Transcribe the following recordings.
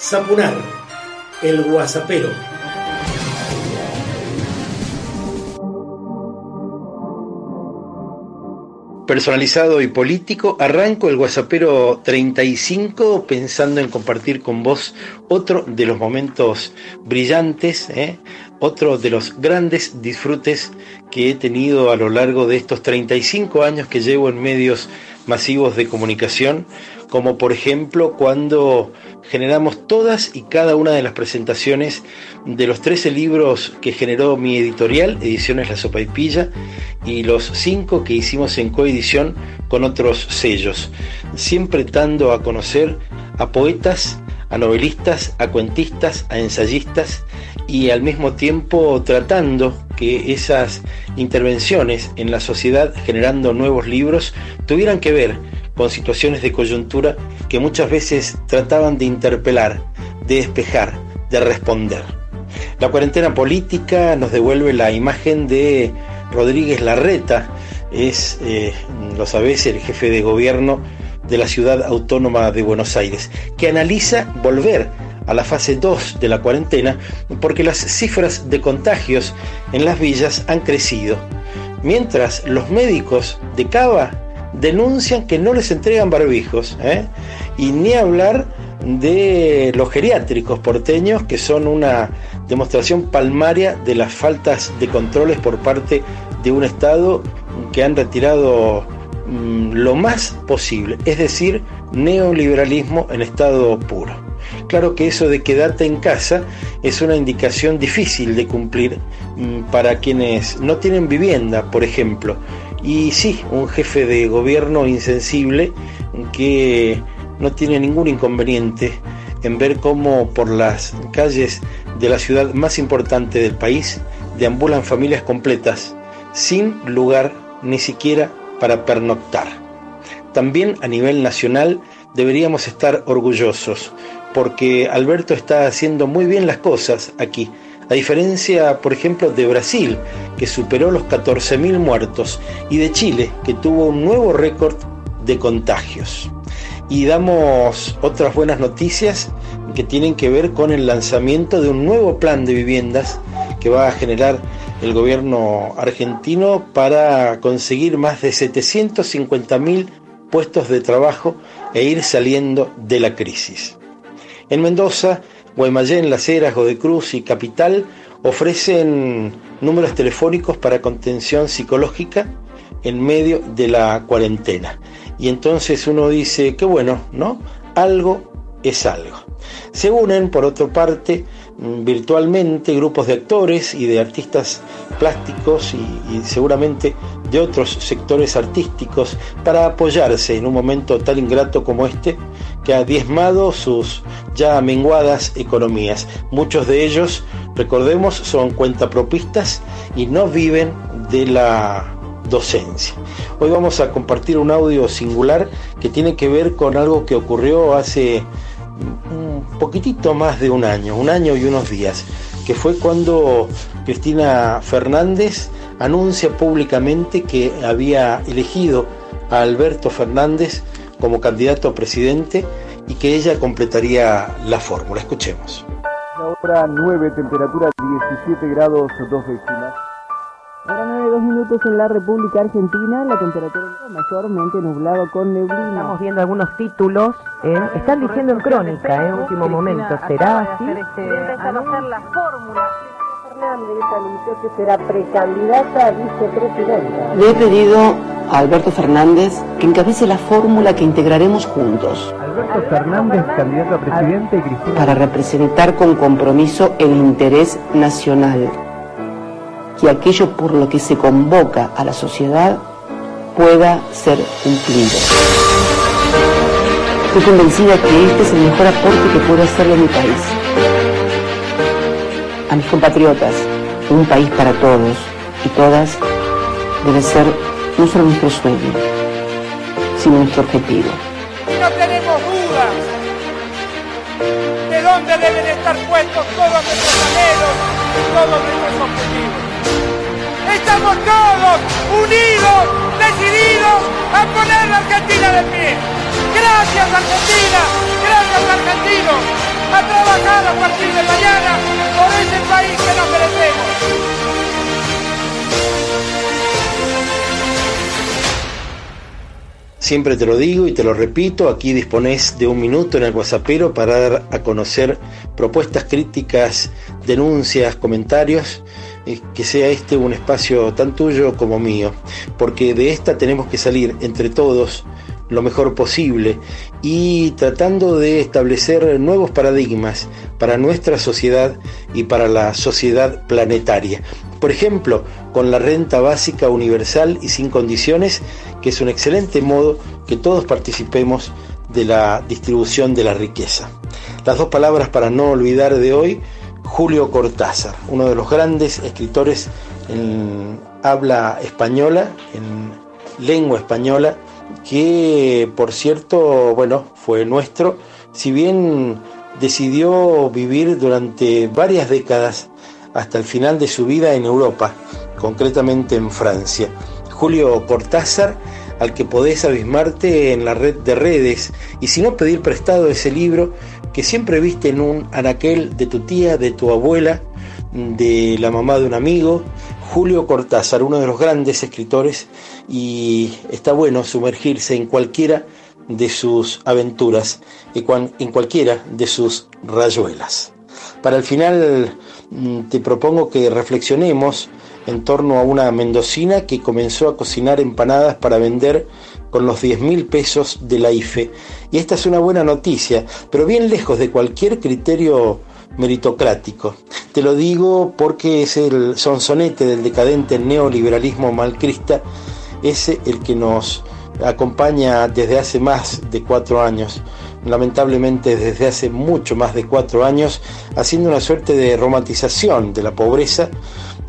Zapunar, el guasapero. Personalizado y político, arranco el Guasapero 35 pensando en compartir con vos otro de los momentos brillantes, ¿eh? otro de los grandes disfrutes que he tenido a lo largo de estos 35 años que llevo en medios masivos de comunicación, como por ejemplo cuando generamos todas y cada una de las presentaciones de los 13 libros que generó mi editorial, Ediciones La Sopa y Pilla, y los 5 que hicimos en coedición con otros sellos, siempre dando a conocer a poetas, a novelistas, a cuentistas, a ensayistas y al mismo tiempo tratando que esas intervenciones en la sociedad generando nuevos libros tuvieran que ver con situaciones de coyuntura que muchas veces trataban de interpelar, de despejar, de responder. La cuarentena política nos devuelve la imagen de Rodríguez Larreta, es, eh, lo sabés, el jefe de gobierno de la ciudad autónoma de Buenos Aires, que analiza volver a la fase 2 de la cuarentena porque las cifras de contagios en las villas han crecido, mientras los médicos de Cava denuncian que no les entregan barbijos. ¿eh? Y ni hablar de los geriátricos porteños, que son una demostración palmaria de las faltas de controles por parte de un Estado que han retirado mm, lo más posible, es decir, neoliberalismo en estado puro. Claro que eso de quedarte en casa es una indicación difícil de cumplir mm, para quienes no tienen vivienda, por ejemplo, y sí, un jefe de gobierno insensible que no tiene ningún inconveniente en ver cómo por las calles de la ciudad más importante del país deambulan familias completas sin lugar ni siquiera para pernoctar. También a nivel nacional deberíamos estar orgullosos porque Alberto está haciendo muy bien las cosas aquí a diferencia, por ejemplo, de Brasil, que superó los 14.000 muertos, y de Chile, que tuvo un nuevo récord de contagios. Y damos otras buenas noticias que tienen que ver con el lanzamiento de un nuevo plan de viviendas que va a generar el gobierno argentino para conseguir más de 750.000 puestos de trabajo e ir saliendo de la crisis. En Mendoza Guaymallén, Las Heras, Godecruz y Capital ofrecen números telefónicos para contención psicológica en medio de la cuarentena. Y entonces uno dice, qué bueno, ¿no? Algo es algo. Se unen, por otra parte, mm, virtualmente grupos de actores y de artistas plásticos y, y, seguramente de otros sectores artísticos para apoyarse en un momento tan ingrato como este que ha diezmado sus ya menguadas economías. Muchos de ellos, recordemos, son cuentapropistas y no viven de la docencia. Hoy vamos a compartir un audio singular que tiene que ver con algo que ocurrió hace un poquitito más de un año, un año y unos días, que fue cuando Cristina Fernández anuncia públicamente que había elegido a Alberto Fernández como candidato a presidente y que ella completaría la fórmula. Escuchemos. Ahora 9, temperatura 17 grados 2 décimas. Ahora 9, 2 minutos en la República Argentina, la temperatura mayormente nublado con neblina. Estamos viendo algunos títulos, ¿eh? están diciendo en crónica, en ¿eh? último momento, ¿será así? la fórmula. Fernández anunció que será precandidata a vicepresidenta. Le he pedido a Alberto Fernández que encabece la fórmula que integraremos juntos. Alberto Fernández, candidato a presidente y Cristina. Para representar con compromiso el interés nacional. Que aquello por lo que se convoca a la sociedad pueda ser cumplido. Estoy convencida que este es el mejor aporte que puedo hacerle a mi país. A mis compatriotas, un país para todos y todas debe ser no solo nuestro sueño, sino nuestro objetivo. No tenemos dudas de dónde deben estar puestos todos nuestros anhelos y todos nuestros objetivos. Estamos todos unidos, decididos a poner la Argentina de pie. Gracias Argentina, gracias argentinos a trabajar a partir de mañana por ese país que merecemos. Siempre te lo digo y te lo repito, aquí disponés de un minuto en el WhatsAppero para dar a conocer propuestas, críticas, denuncias, comentarios, eh, que sea este un espacio tan tuyo como mío, porque de esta tenemos que salir entre todos lo mejor posible y tratando de establecer nuevos paradigmas para nuestra sociedad y para la sociedad planetaria. Por ejemplo, con la renta básica universal y sin condiciones, que es un excelente modo que todos participemos de la distribución de la riqueza. Las dos palabras para no olvidar de hoy, Julio Cortázar, uno de los grandes escritores en habla española, en lengua española, que por cierto, bueno, fue nuestro, si bien decidió vivir durante varias décadas hasta el final de su vida en Europa, concretamente en Francia. Julio Cortázar, al que podés abismarte en la red de redes y si no pedir prestado ese libro que siempre viste en un anaquel de tu tía, de tu abuela, de la mamá de un amigo, Julio Cortázar, uno de los grandes escritores, y está bueno sumergirse en cualquiera de sus aventuras, en cualquiera de sus rayuelas. Para el final mm, te propongo que reflexionemos en torno a una mendocina que comenzó a cocinar empanadas para vender con los 10 mil pesos de la IFE. Y esta es una buena noticia, pero bien lejos de cualquier criterio meritocrático. Te lo digo porque es el sonsonete del decadente neoliberalismo malcrista, ese el que nos acompaña desde hace más de cuatro años, lamentablemente desde hace mucho más de cuatro años, haciendo una suerte de romantización de la pobreza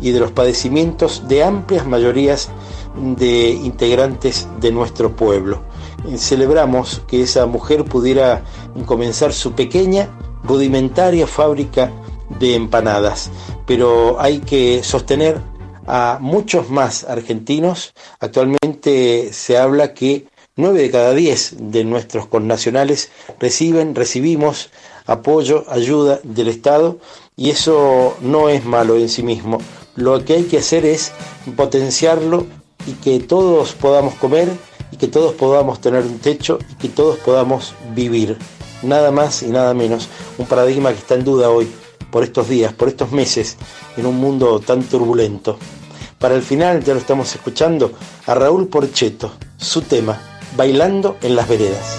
y de los padecimientos de amplias mayorías de integrantes de nuestro pueblo. Celebramos que esa mujer pudiera comenzar su pequeña rudimentaria fábrica de empanadas, pero hay que sostener a muchos más argentinos. Actualmente se habla que 9 de cada 10 de nuestros connacionales reciben, recibimos apoyo, ayuda del Estado y eso no es malo en sí mismo. Lo que hay que hacer es potenciarlo y que todos podamos comer y que todos podamos tener un techo y que todos podamos vivir nada más y nada menos, un paradigma que está en duda hoy, por estos días, por estos meses, en un mundo tan turbulento. Para el final, ya lo estamos escuchando, a Raúl Porcheto, su tema, Bailando en las Veredas.